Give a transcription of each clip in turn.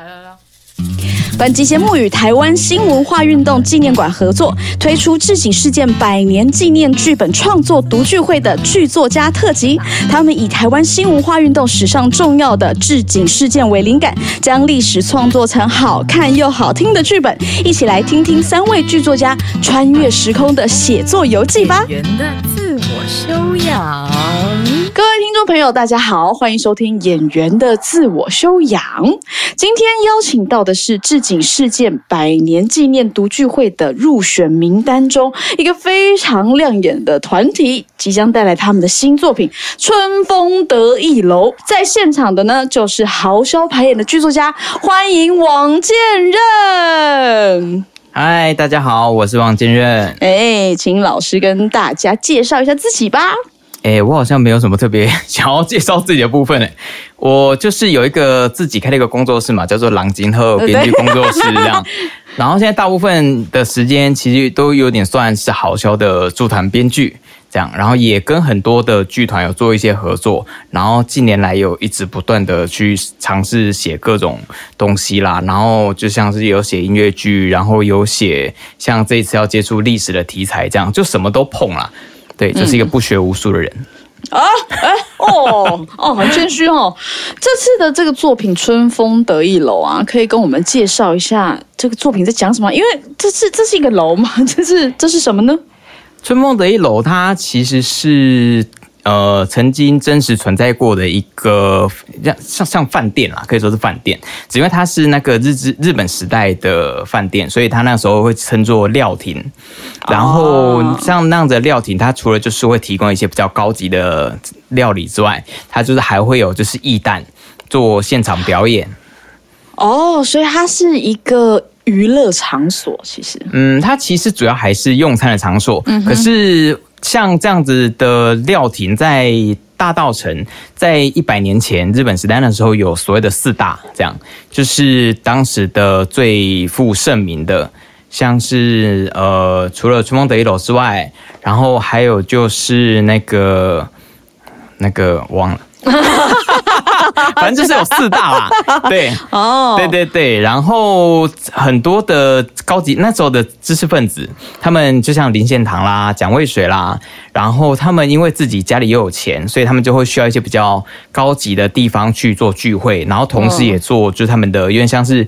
来来来。本集节目与台湾新文化运动纪念馆合作，推出致警事件百年纪念剧本创作读剧会的剧作家特辑。他们以台湾新文化运动史上重要的致警事件为灵感，将历史创作成好看又好听的剧本。一起来听听三位剧作家穿越时空的写作游记吧。人的自我修养。众朋友，大家好，欢迎收听《演员的自我修养》。今天邀请到的是致景事件百年纪念读聚会的入选名单中一个非常亮眼的团体，即将带来他们的新作品《春风得意楼》。在现场的呢，就是豪销排演的剧作家，欢迎王建任。嗨，大家好，我是王建任。哎，请老师跟大家介绍一下自己吧。哎，我好像没有什么特别 想要介绍自己的部分诶。我就是有一个自己开了一个工作室嘛，叫做朗金鹤编剧工作室这样。然后现在大部分的时间其实都有点算是好销的驻团编剧这样，然后也跟很多的剧团有做一些合作。然后近年来有一直不断的去尝试写各种东西啦，然后就像是有写音乐剧，然后有写像这一次要接触历史的题材这样，就什么都碰啦。对，就是一个不学无术的人啊！哎哦哦，很谦虚哦。这次的这个作品《春风得意楼》啊，可以跟我们介绍一下这个作品在讲什么？因为这是这是一个楼嘛，这是这是什么呢？《春风得意楼》它其实是。呃，曾经真实存在过的一个像像像饭店啦，可以说是饭店，只因为它是那个日日日本时代的饭店，所以它那时候会称作料亭。然后像那样的料亭，它除了就是会提供一些比较高级的料理之外，它就是还会有就是艺旦做现场表演。哦，所以它是一个娱乐场所，其实。嗯，它其实主要还是用餐的场所，可是。像这样子的料亭，在大道城，在一百年前日本时代的时候，有所谓的四大，这样就是当时的最负盛名的，像是呃，除了春风得意楼之外，然后还有就是那个那个忘了。反正就是有四大啦，对，哦，对对对，然后很多的高级那时候的知识分子，他们就像林献堂啦、蒋渭水啦，然后他们因为自己家里又有钱，所以他们就会需要一些比较高级的地方去做聚会，然后同时也做就是他们的有点像是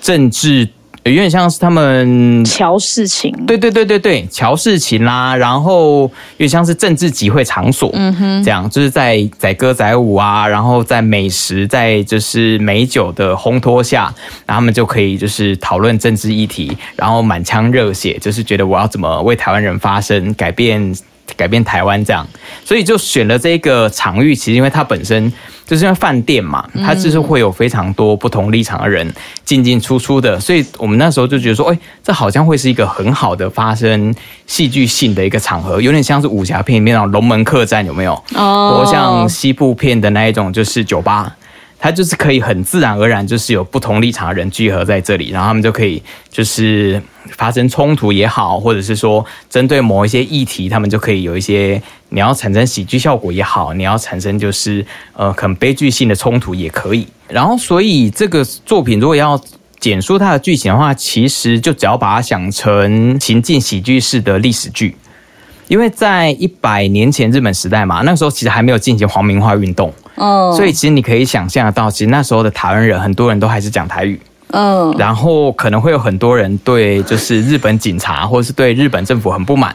政治。有点像是他们乔事情，对对对对对，乔事情啦，然后有点像是政治集会场所，嗯哼，这样就是在载歌载舞啊，然后在美食在就是美酒的烘托下，然后他们就可以就是讨论政治议题，然后满腔热血，就是觉得我要怎么为台湾人发声，改变。改变台湾这样，所以就选了这个场域。其实因为它本身就是因为饭店嘛，它就是会有非常多不同立场的人进进出出的，所以我们那时候就觉得说，哎，这好像会是一个很好的发生戏剧性的一个场合，有点像是武侠片里面那种龙门客栈，有没有？哦，或像西部片的那一种，就是酒吧。它就是可以很自然而然，就是有不同立场的人聚合在这里，然后他们就可以就是发生冲突也好，或者是说针对某一些议题，他们就可以有一些你要产生喜剧效果也好，你要产生就是呃很悲剧性的冲突也可以。然后，所以这个作品如果要简述它的剧情的话，其实就只要把它想成情境喜剧式的历史剧。因为在一百年前日本时代嘛，那时候其实还没有进行皇民化运动，哦，所以其实你可以想象得到，其实那时候的台湾人很多人都还是讲台语，嗯，然后可能会有很多人对就是日本警察或者是对日本政府很不满，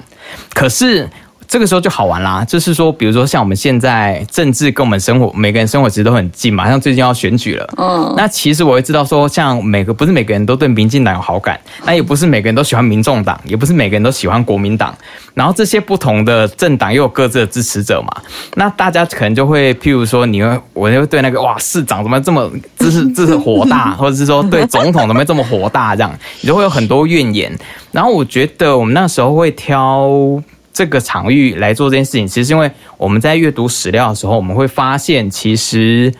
可是。这个时候就好玩啦，就是说，比如说像我们现在政治跟我们生活，每个人生活其实都很近嘛。像最近要选举了，嗯，那其实我会知道说，像每个不是每个人都对民进党有好感，那也不是每个人都喜欢民众党，也不是每个人都喜欢国民党。然后这些不同的政党又有各自的支持者嘛，那大家可能就会，譬如说，你会，我就会对那个哇市长怎么这么支持 支持火大，或者是说对总统怎么这么火大这样，你就会有很多怨言。然后我觉得我们那时候会挑。这个场域来做这件事情，其实因为我们在阅读史料的时候，我们会发现，其实，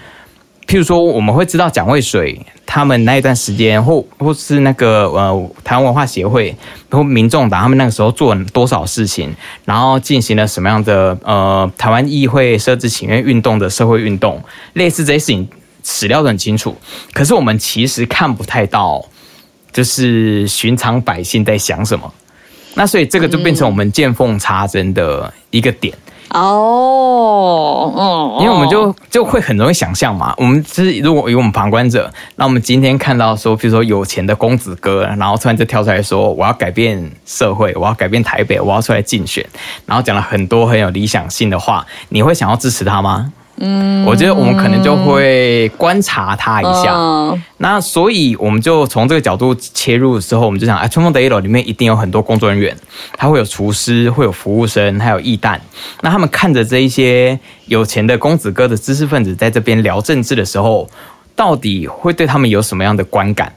譬如说，我们会知道蒋渭水他们那一段时间，或或是那个呃台湾文化协会或民众党，他们那个时候做了多少事情，然后进行了什么样的呃台湾议会设置请愿运动的社会运动，类似这些事情。史料都很清楚，可是我们其实看不太到，就是寻常百姓在想什么。那所以这个就变成我们见缝插针的一个点。哦，嗯，因为我们就就会很容易想象嘛，我们就是如果以我们旁观者，那我们今天看到说，比如说有钱的公子哥，然后突然就跳出来说，我要改变社会，我要改变台北，我要出来竞选，然后讲了很多很有理想性的话，你会想要支持他吗？嗯，我觉得我们可能就会观察他一下。嗯那所以我们就从这个角度切入的时候，我们就想，哎，春风得意楼里面一定有很多工作人员，他会有厨师，会有服务生，还有义旦。那他们看着这一些有钱的公子哥的知识分子在这边聊政治的时候，到底会对他们有什么样的观感？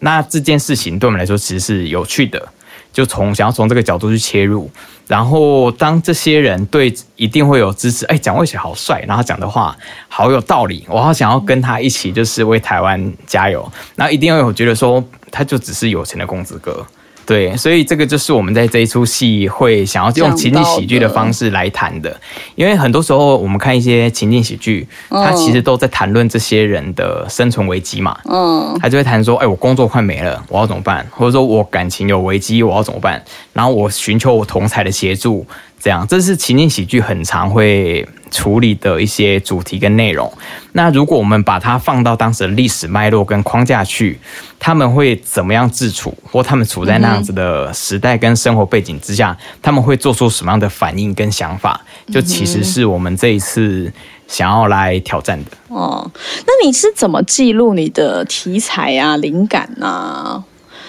那这件事情对我们来说其实是有趣的，就从想要从这个角度去切入。然后当这些人对一定会有支持，哎，蒋渭水好帅，然后讲的话好有道理，我好想要跟他一起就是为台湾加油。那一定要有觉得说他就只是有钱的公子哥。对，所以这个就是我们在这一出戏会想要用情景喜剧的方式来谈的，因为很多时候我们看一些情景喜剧，它其实都在谈论这些人的生存危机嘛。嗯，他就会谈说，哎，我工作快没了，我要怎么办？或者说我感情有危机，我要怎么办？然后我寻求我同才的协助，这样，这是情景喜剧很常会处理的一些主题跟内容。那如果我们把它放到当时的历史脉络跟框架去，他们会怎么样自处，或他们处在那样子的时代跟生活背景之下，他们会做出什么样的反应跟想法？就其实是我们这一次想要来挑战的。哦，那你是怎么记录你的题材啊、灵感啊？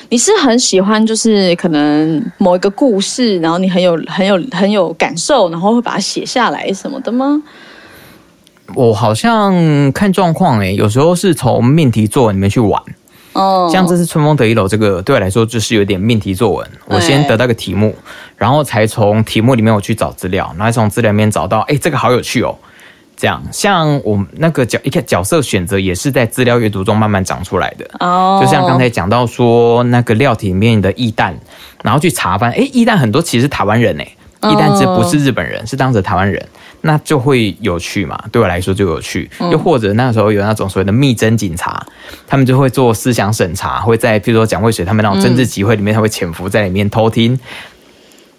你是很喜欢，就是可能某一个故事，然后你很有、很有、很有感受，然后会把它写下来什么的吗？我好像看状况诶，有时候是从命题作文里面去玩。哦，像这次春风得意楼这个对我来说就是有点命题作文，我先得到个题目，然后才从题目里面我去找资料，然后从资料里面找到，哎，这个好有趣哦。这样，像我们那个角一个角色选择也是在资料阅读中慢慢长出来的。哦，就像刚才讲到说那个料体里面的义旦，然后去查翻，哎，义旦很多其实是台湾人哎，义旦其实不是日本人，是当时台湾人，那就会有趣嘛，对我来说就有趣。又或者那时候有那种所谓的密侦警察，他们就会做思想审查，会在譬如说蒋渭水他们那种政治集会里面，他会潜伏在里面偷听，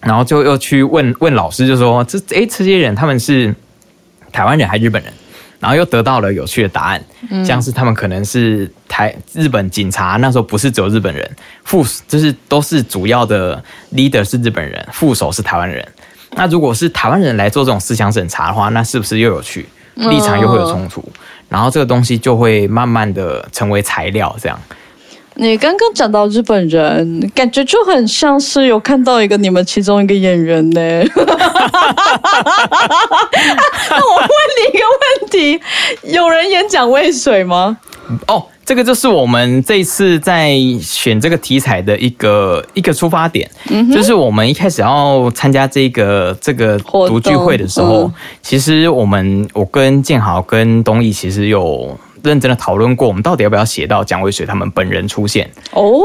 然后就又去问问老师，就说这哎这些人他们是台湾人还是日本人？然后又得到了有趣的答案，像是他们可能是台日本警察，那时候不是只有日本人，副就是都是主要的 leader 是日本人，副手是台湾人。那如果是台湾人来做这种思想审查的话，那是不是又有趣？立场又会有冲突，然后这个东西就会慢慢的成为材料，这样。你刚刚讲到日本人，感觉就很像是有看到一个你们其中一个演员呢。那我问你一个问题：有人演蒋渭水吗？哦，这个就是我们这一次在选这个题材的一个一个出发点，就是我们一开始要参加这个这个读聚会的时候，嗯其实我们我跟建豪跟东义其实有认真的讨论过，我们到底要不要写到蒋渭水他们本人出现？哦，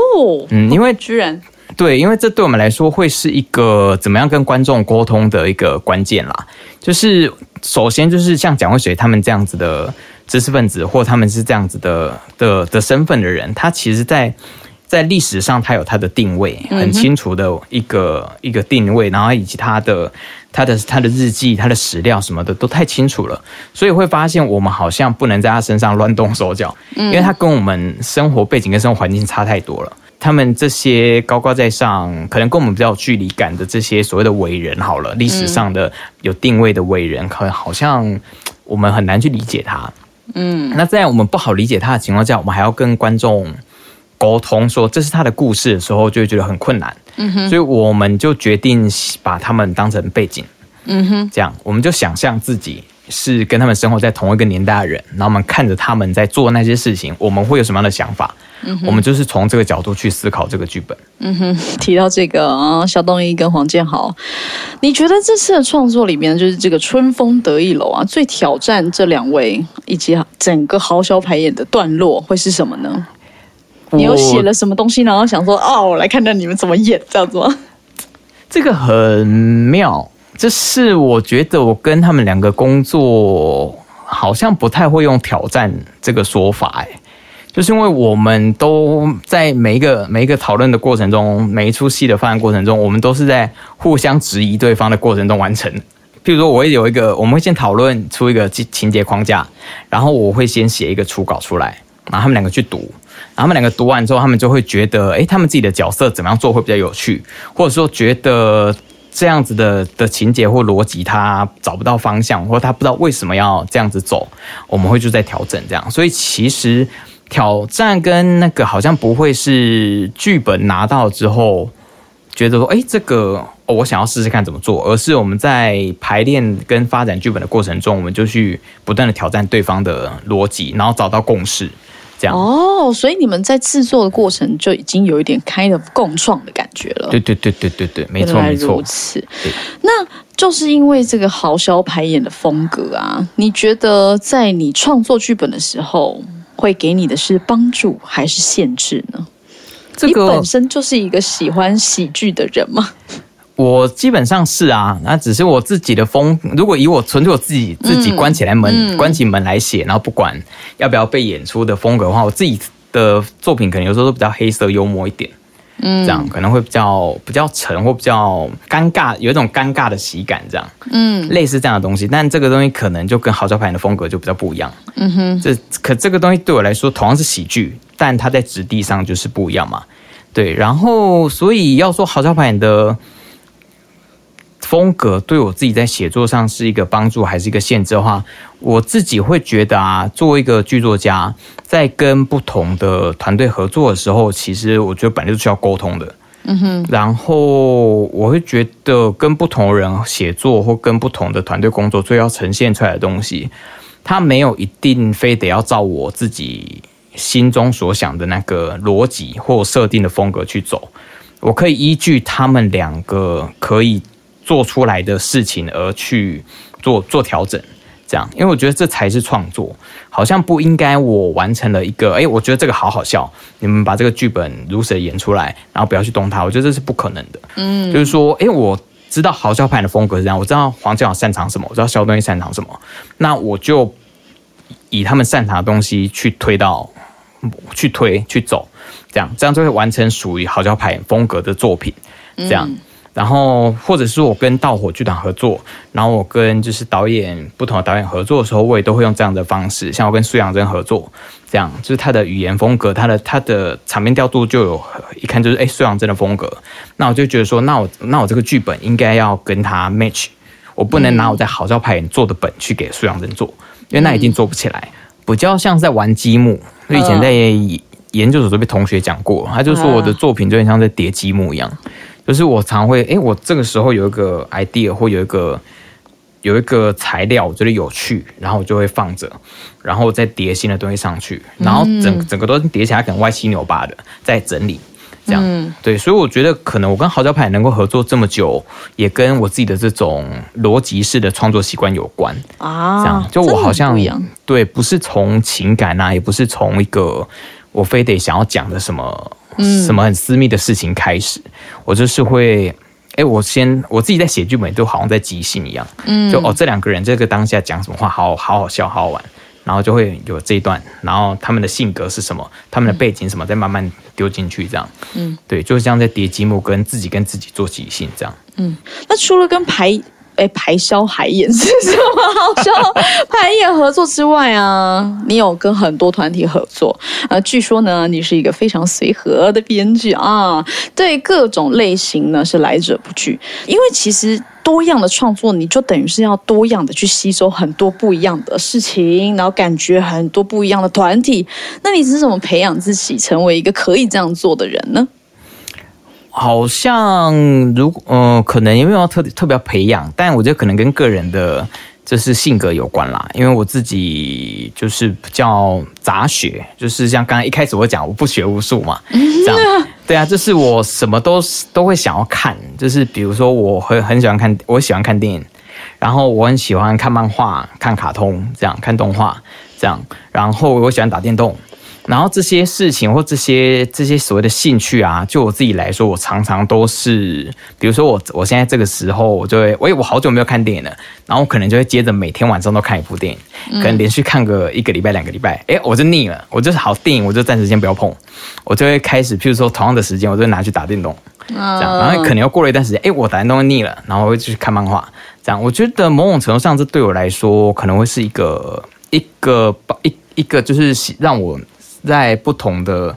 嗯，因为居然对，因为这对我们来说会是一个怎么样跟观众沟通的一个关键啦。就是首先就是像蒋渭水他们这样子的知识分子，或他们是这样子的的的身份的人，他其实在在历史上他有他的定位，很清楚的一个、一个定位，然后以及他的他的他的日记、他的史料什么的都太清楚了，所以会发现我们好像不能在他身上乱动手脚，因为他跟我们生活背景跟生活环境差太多了。他们这些高高在上，可能跟我们比较有距离感的这些所谓的伟人，好了，历史上的有定位的伟人，可能好像我们很难去理解他。嗯，那在我们不好理解他的情况下，我们还要跟观众沟通说这是他的故事的时候，就会觉得很困难。嗯哼，所以我们就决定把他们当成背景。嗯哼，这样我们就想象自己是跟他们生活在同一个年代的人，然后我们看着他们在做那些事情，我们会有什么样的想法？我们就是从这个角度去思考这个剧本。嗯哼提到这个啊，肖东一跟黄建豪，你觉得这次的创作里面，就是这个春风得意楼啊，最挑战这两位以及整个豪小排演的段落会是什么呢？你又写了什么东西，然后想说哦，我来看看你们怎么演这样子吗？这个很妙，这是我觉得我跟他们两个工作好像不太会用挑战这个说法，哎，就是因为我们都在每一个每一个讨论的过程中，每一出戏的发展过程中，我们都是在互相质疑对方的过程中完成。譬如说，我会有一个，我们会先讨论出一个情情节框架，然后我会先写一个初稿出来，然后他们两个去读，他们两个读完之后，他们就会觉得，诶，他们自己的角色怎么样做会比较有趣，或者说觉得。这样子的的情节或逻辑，他找不到方向，或他不知道为什么要这样子走，我们会就在调整这样。所以其实挑战跟那个好像不会是剧本拿到之后觉得说，哎，这个我想要试试看怎么做，而是我们在排练跟发展剧本的过程中，我们就去不断的挑战对方的逻辑，然后找到共识。哦，所以你们在制作的过程就已经有一点开的共创的感觉了。对对对对对对，没错没错。如此，那就是因为这个豪销排演的风格啊，你觉得在你创作剧本的时候，会给你的是帮助还是限制呢？这个本身就是一个喜欢喜剧的人吗？我基本上是啊，那只是我自己的风。如果以我纯粹我自己自己关起来门，关起门来写，然后不管要不要被演出的风格的话，我自己的作品可能有时候都比较黑色幽默一点，嗯，这样可能会比较比较沉或比较尴尬，有一种尴尬的喜感，这样，嗯，类似这样的东西。但这个东西可能就跟好招牌的风格就比较不一样，嗯哼。这可这个东西对我来说同样是喜剧，但它在质地上就是不一样嘛，对。然后所以要说好招牌的。风格对我自己在写作上是一个帮助还是一个限制的话，我自己会觉得啊，作为一个剧作家，在跟不同的团队合作的时候，其实我觉得本来就需要沟通的。嗯哼。然后我会觉得跟不同人写作或跟不同的团队工作，最要呈现出来的东西，它没有一定非得要照我自己心中所想的那个逻辑或设定的风格去走。我可以依据他们两个可以。做出来的事情而去做做调整，这样，因为我觉得这才是创作，好像不应该我完成了一个，哎，我觉得这个好好笑，你们把这个剧本如实演出来，然后不要去动它，我觉得这是不可能的。嗯，就是说，哎，我知道好笑派的风格是这样，我知道黄教擅长什么，我知道肖东西擅长什么，那我就以他们擅长的东西去推到，去推去走，这样，这样就会完成属于好笑派风格的作品，这样。然后，或者是我跟盗火剧团合作，然后我跟就是导演不同的导演合作的时候，我也都会用这样的方式。像我跟苏阳真合作，这样就是他的语言风格，他的他的场面调度就有一看就是哎苏阳真的风格。那我就觉得说，那我那我这个剧本应该要跟他 match，我不能拿我在好招派做的本去给苏阳真做，因为那一定做不起来。比较像在玩积木，我以前在研究所都被同学讲过，他就说我的作品就很像在叠积木一样。就是我常会，哎，我这个时候有一个 idea 或有一个有一个材料，我觉得有趣，然后我就会放着，然后再叠新的东西上去，然后整整个都叠起来，可能歪七扭八的，再整理，这样，对，所以我觉得可能我跟豪交牌能够合作这么久，也跟我自己的这种逻辑式的创作习惯有关啊，这样，就我好像对，不是从情感啊，也不是从一个我非得想要讲的什么。什么很私密的事情开始，我就是会，哎，我先我自己在写剧本，都好像在即兴一样，嗯，就哦，这两个人这个当下讲什么话，好好好笑，好好玩，然后就会有这一段，然后他们的性格是什么，他们的背景什么，再慢慢丢进去，这样，嗯，对，就是这样在叠积木，跟自己跟自己做即兴，这样，嗯，那除了跟排。哎，排销海演是什么好笑？排演合作之外啊，你有跟很多团体合作啊。据说呢，你是一个非常随和的编剧啊，对各种类型呢是来者不拒。因为其实多样的创作，你就等于是要多样的去吸收很多不一样的事情，然后感觉很多不一样的团体。那你是怎么培养自己成为一个可以这样做的人呢？好像如果嗯，可能因为要特特别培养，但我觉得可能跟个人的就是性格有关啦。因为我自己就是比较杂学，就是像刚刚一开始我讲我不学无术嘛，这样对啊，就是我什么都都会想要看，就是比如说我很很喜欢看，我喜欢看电影，然后我很喜欢看漫画、看卡通，这样看动画，这样，然后我喜欢打电动。然后这些事情或这些这些所谓的兴趣啊，就我自己来说，我常常都是，比如说我我现在这个时候，我就会，喂，我好久没有看电影了，然后我可能就会接着每天晚上都看一部电影，可能连续看个一个礼拜、两个礼拜，哎，我就腻了，我就是好电影，我就暂时先不要碰，我就会开始，譬如说同样的时间，我就拿去打电动，这样，然后可能又过了一段时间，哎，我打电动腻了，然后会继续看漫画，这样，我觉得某种程度上，这对我来说可能会是一个一个一一个就是让我。在不同的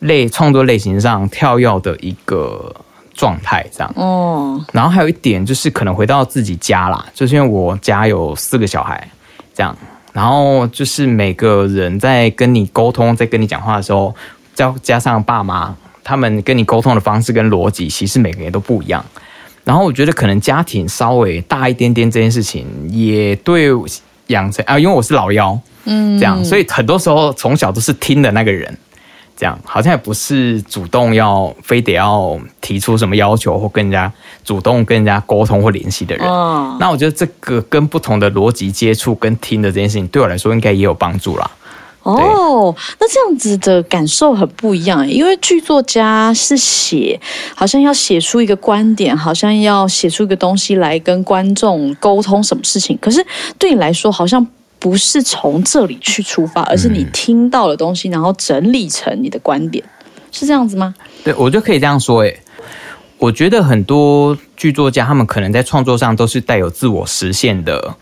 类创作类型上跳跃的一个状态，这样哦。然后还有一点就是，可能回到自己家啦，就是因为我家有四个小孩，这样。然后就是每个人在跟你沟通、在跟你讲话的时候，再加上爸妈他们跟你沟通的方式跟逻辑，其实每个人都不一样。然后我觉得可能家庭稍微大一点点这件事情，也对养成啊，因为我是老幺。嗯，这样，所以很多时候从小都是听的那个人，这样好像也不是主动要非得要提出什么要求或跟人家主动跟人家沟通或联系的人。那我觉得这个跟不同的逻辑接触跟听的这件事情，对我来说应该也有帮助啦。哦，那这样子的感受很不一样，因为剧作家是写，好像要写出一个观点，好像要写出一个东西来跟观众沟通什么事情。可是对你来说，好像。不是从这里去出发，而是你听到的东西，然后整理成你的观点，是这样子吗？对，我就可以这样说。诶，我觉得很多剧作家，他们可能在创作上都是带有自我实现的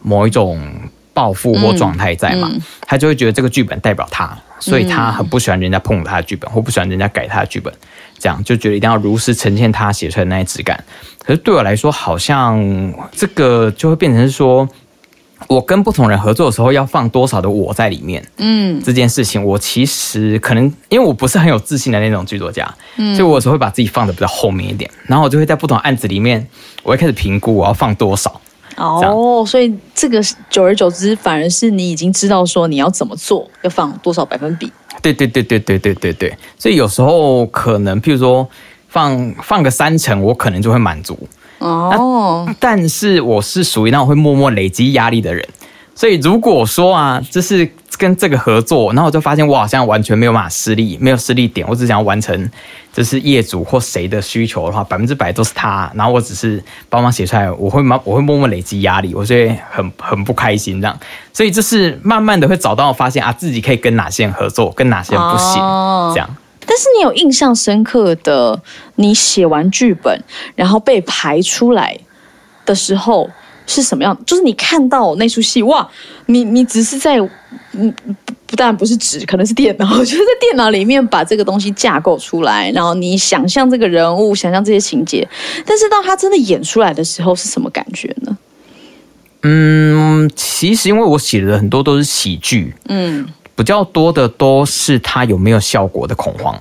某一种抱负或状态在嘛，他就会觉得这个剧本代表他，所以他很不喜欢人家碰他的剧本，或不喜欢人家改他的剧本，这样就觉得一定要如实呈现他写出来的那些质感。可是对我来说，好像这个就会变成是说。我跟不同人合作的时候，要放多少的我在里面？嗯，这件事情我其实可能因为我不是很有自信的那种剧作家，嗯，所以我有时候会把自己放的比较后面一点，然后我就会在不同案子里面，我会开始评估我要放多少。哦，所以这个久而久之，反而是你已经知道说你要怎么做，要放多少百分比。对对对对对对对对，所以有时候可能譬如说放放个三成，我可能就会满足。哦，但是我是属于那种会默默累积压力的人，所以如果说啊，就是跟这个合作，然后我就发现我好像完全没有办法施力，没有施力点，我只想要完成就是业主或谁的需求的话，百分之百都是他，然后我只是帮忙写出来，我会默我会默默累积压力，我会很很不开心这样，所以就是慢慢的会找到发现啊，自己可以跟哪些人合作，跟哪些人不行这样。但是你有印象深刻的，你写完剧本然后被排出来的时候是什么样？就是你看到那出戏，哇，你你只是在嗯，不但不是纸，可能是电脑，就是在电脑里面把这个东西架构出来，然后你想象这个人物，想象这些情节，但是当他真的演出来的时候，是什么感觉呢？嗯，其实因为我写的很多都是喜剧，嗯。比较多的都是他有没有效果的恐慌。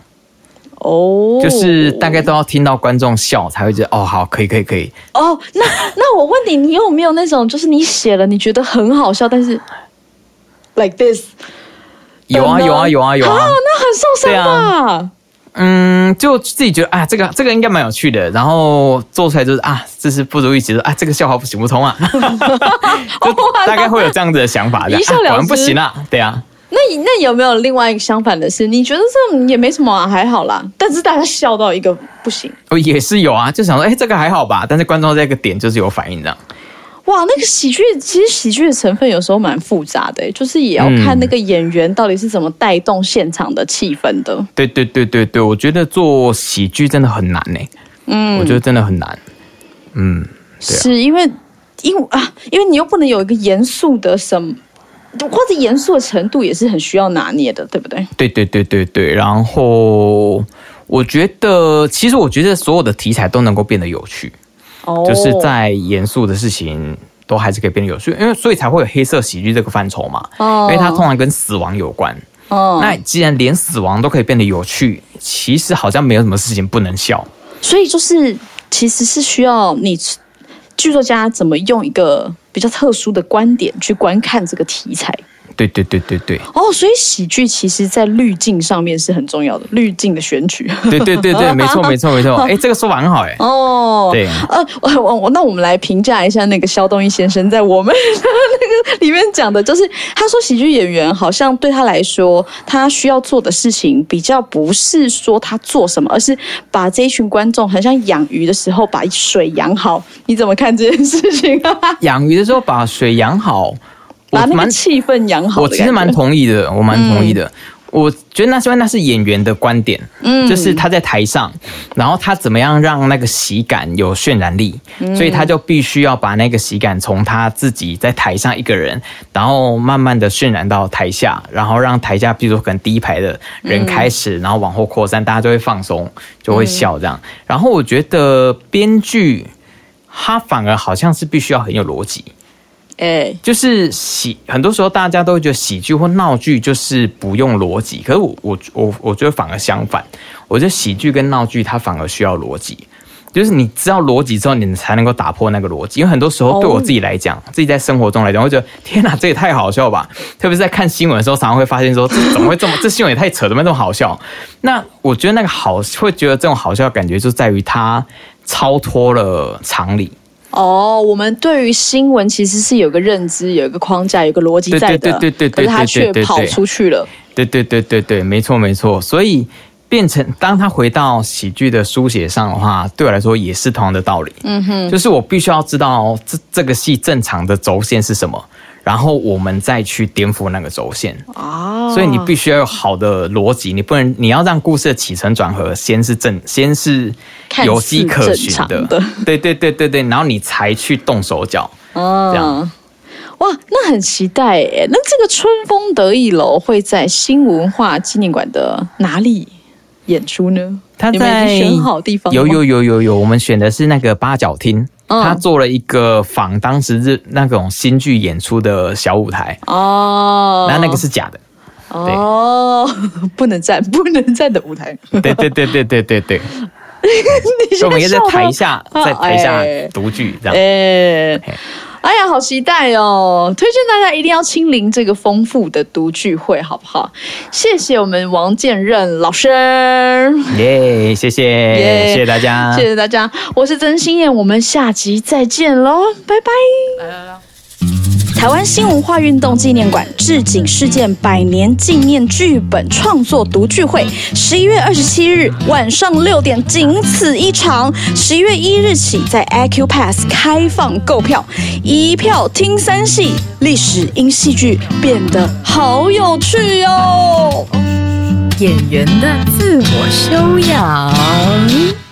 哦，就是大概都要听到观众笑才会觉得哦好可以可以可以。哦。那那我问你，你有没有那种就是你写了你觉得很好笑，但是 like this 有啊有啊有啊有啊，那很受伤吧？嗯，就自己觉得啊这个这个应该蛮有趣的，然后做出来就是啊这是不如预期的啊这个笑话不行不通啊，就大概会有这样子的想法，一笑了之。不行啊，对啊。那那有没有另外一个相反的事？你觉得这也没什么啊，还好啦。但是大家笑到一个不行，哦，也是有啊，就想说，哎，这个还好吧。但是观众这个点就是有反应这样。哇，那个喜剧其实喜剧的成分有时候蛮复杂的，就是也要看那个演员到底是怎么带动现场的气氛的。对对对对对，我觉得做喜剧真的很难呢。嗯，我觉得真的很难。嗯，是因为因为啊，因为你又不能有一个严肃的什么。或者严肃的程度也是很需要拿捏的，对不对？对对对对对。然后我觉得，其实我觉得所有的题材都能够变得有趣，哦，就是在严肃的事情都还是可以变得有趣，因为所以才会有黑色喜剧这个范畴嘛。哦，因为它通常跟死亡有关。哦，那既然连死亡都可以变得有趣，其实好像没有什么事情不能笑。所以就是，其实是需要你剧作家怎么用一个。比较特殊的观点去观看这个题材，对对对对对，哦，所以喜剧其实在滤镜上面是很重要的，滤镜的选取。对对对对，没错没错没错。哎，这个说法很好哎。哦，对，呃，我我我，那我们来评价一下那个肖东义先生在我们 那个里面讲的，就是他说喜剧演员好像对他来说，他需要做的事情比较不是说他做什么，而是把这一群观众很像养鱼的时候把水养好。你怎么看这件事情？养鱼的时候把水养好。把那个气氛养好，我其实蛮同意的，我蛮同意的。我觉得那是因为那是演员的观点，嗯，就是他在台上，然后他怎么样让那个喜感有渲染力，所以他就必须要把那个喜感从他自己在台上一个人，然后慢慢的渲染到台下，然后让台下，比如说可能第一排的人开始，然后往后扩散，大家就会放松，就会笑这样。然后我觉得编剧他反而好像是必须要很有逻辑。哎，就是喜，很多时候大家都会觉得喜剧或闹剧就是不用逻辑，可是我我我我觉得反而相反，我觉得喜剧跟闹剧它反而需要逻辑，就是你知道逻辑之后，你才能够打破那个逻辑。因为很多时候对我自己来讲，自己在生活中来讲，我觉得天哪，这也太好笑吧！特别是在看新闻的时候，常常会发现说，这怎么会这么？这新闻也太扯，怎么这么好笑？那我觉得那个好，会觉得这种好笑的感觉就在于它超脱了常理。哦，我们对于新闻其实是有个认知，有一个框架，有个逻辑在的，对对对对可是他却跑出去了。对对对对对，没错没错。所以变成当他回到喜剧的书写上的话，对我来说也是同样的道理。嗯哼，就是我必须要知道这这个戏正常的轴线是什么。然后我们再去颠覆那个轴线哦，所以你必须要有好的逻辑，你不能你要让故事的起承转合先是正，先是有迹可循的，对对对对对，然后你才去动手脚哦，这样。哇，那很期待诶。那这个春风得意楼会在新文化纪念馆的哪里演出呢？他在选好地方，有有有有有，我们选的是那个八角厅。他做了一个仿当时日那种新剧演出的小舞台。哦，那那个是假的哦，不能站不能站的舞台，对对对对对对对，所以我们也在台下在台下读剧这样。哎呀，好期待哦！推荐大家一定要亲临这个丰富的读剧会，好不好？谢谢我们王建任老师，耶！谢谢，谢谢大家，谢谢大家。我是曾心燕，我们下集再见喽，拜拜。来来来。台湾新文化运动纪念馆置景事件百年纪念剧本创作读聚会，十一月二十七日晚上六点，仅此一场。十一月一日起，在 AQ Pass 开放购票，一票听三戏，历史因戏剧变得好有趣哟。演员的自我修养。